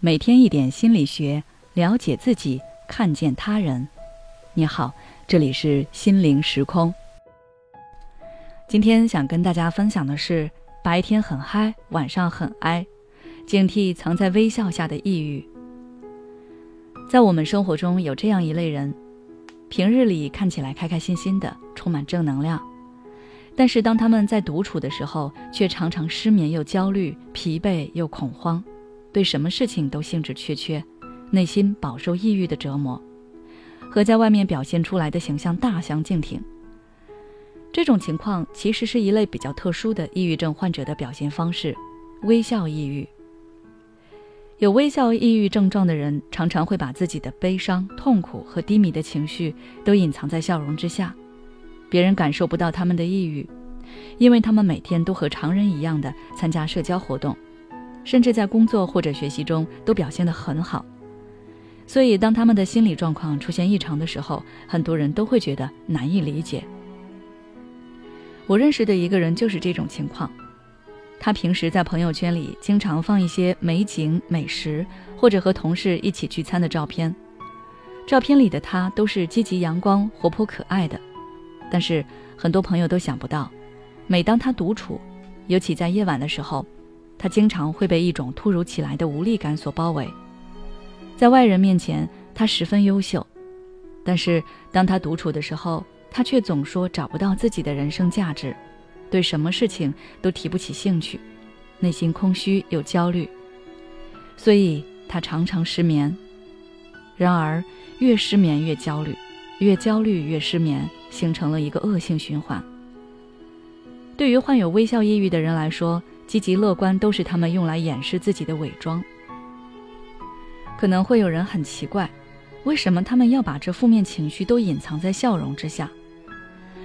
每天一点心理学，了解自己，看见他人。你好，这里是心灵时空。今天想跟大家分享的是：白天很嗨，晚上很哀，警惕藏在微笑下的抑郁。在我们生活中有这样一类人，平日里看起来开开心心的，充满正能量，但是当他们在独处的时候，却常常失眠又焦虑，疲惫又恐慌。对什么事情都兴致缺缺，内心饱受抑郁的折磨，和在外面表现出来的形象大相径庭。这种情况其实是一类比较特殊的抑郁症患者的表现方式——微笑抑郁。有微笑抑郁症状的人，常常会把自己的悲伤、痛苦和低迷的情绪都隐藏在笑容之下，别人感受不到他们的抑郁，因为他们每天都和常人一样的参加社交活动。甚至在工作或者学习中都表现得很好，所以当他们的心理状况出现异常的时候，很多人都会觉得难以理解。我认识的一个人就是这种情况，他平时在朋友圈里经常放一些美景、美食，或者和同事一起聚餐的照片，照片里的他都是积极、阳光、活泼、可爱的。但是很多朋友都想不到，每当他独处，尤其在夜晚的时候。他经常会被一种突如其来的无力感所包围，在外人面前，他十分优秀，但是当他独处的时候，他却总说找不到自己的人生价值，对什么事情都提不起兴趣，内心空虚又焦虑，所以他常常失眠。然而，越失眠越焦虑，越焦虑越失眠，形成了一个恶性循环。对于患有微笑抑郁的人来说，积极乐观都是他们用来掩饰自己的伪装。可能会有人很奇怪，为什么他们要把这负面情绪都隐藏在笑容之下？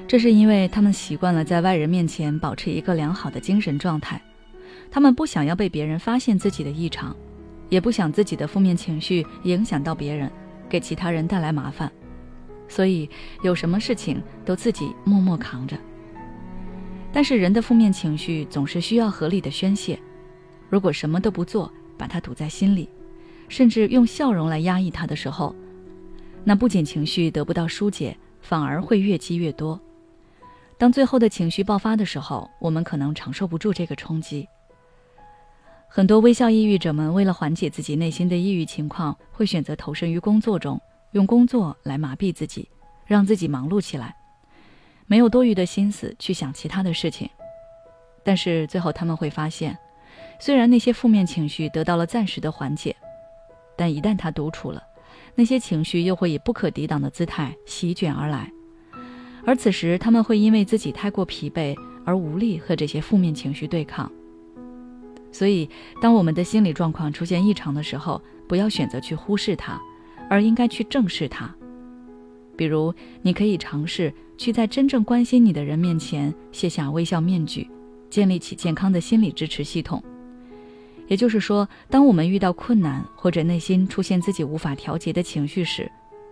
这是因为他们习惯了在外人面前保持一个良好的精神状态，他们不想要被别人发现自己的异常，也不想自己的负面情绪影响到别人，给其他人带来麻烦，所以有什么事情都自己默默扛着。但是人的负面情绪总是需要合理的宣泄，如果什么都不做，把它堵在心里，甚至用笑容来压抑它的时候，那不仅情绪得不到疏解，反而会越积越多。当最后的情绪爆发的时候，我们可能承受不住这个冲击。很多微笑抑郁者们为了缓解自己内心的抑郁情况，会选择投身于工作中，用工作来麻痹自己，让自己忙碌起来。没有多余的心思去想其他的事情，但是最后他们会发现，虽然那些负面情绪得到了暂时的缓解，但一旦他独处了，那些情绪又会以不可抵挡的姿态席卷而来，而此时他们会因为自己太过疲惫而无力和这些负面情绪对抗。所以，当我们的心理状况出现异常的时候，不要选择去忽视它，而应该去正视它。比如，你可以尝试去在真正关心你的人面前卸下微笑面具，建立起健康的心理支持系统。也就是说，当我们遇到困难或者内心出现自己无法调节的情绪时，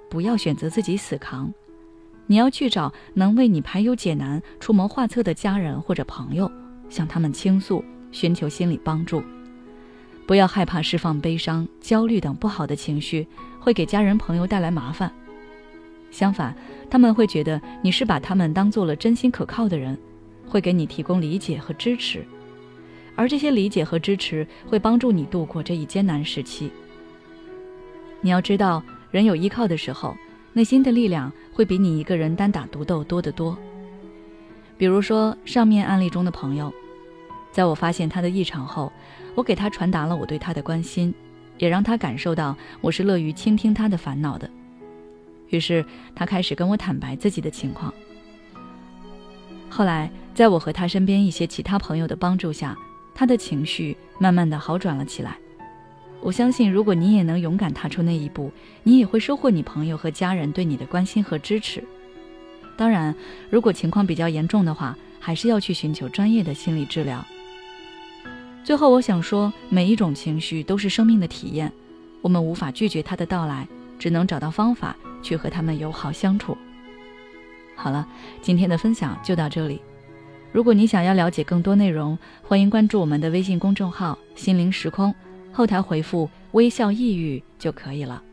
不要选择自己死扛，你要去找能为你排忧解难、出谋划策的家人或者朋友，向他们倾诉，寻求心理帮助。不要害怕释放悲伤、焦虑等不好的情绪，会给家人朋友带来麻烦。相反，他们会觉得你是把他们当做了真心可靠的人，会给你提供理解和支持，而这些理解和支持会帮助你度过这一艰难时期。你要知道，人有依靠的时候，内心的力量会比你一个人单打独斗多得多。比如说，上面案例中的朋友，在我发现他的异常后，我给他传达了我对他的关心，也让他感受到我是乐于倾听他的烦恼的。于是他开始跟我坦白自己的情况。后来，在我和他身边一些其他朋友的帮助下，他的情绪慢慢的好转了起来。我相信，如果你也能勇敢踏出那一步，你也会收获你朋友和家人对你的关心和支持。当然，如果情况比较严重的话，还是要去寻求专业的心理治疗。最后，我想说，每一种情绪都是生命的体验，我们无法拒绝它的到来，只能找到方法。去和他们友好相处。好了，今天的分享就到这里。如果你想要了解更多内容，欢迎关注我们的微信公众号“心灵时空”，后台回复“微笑抑郁”就可以了。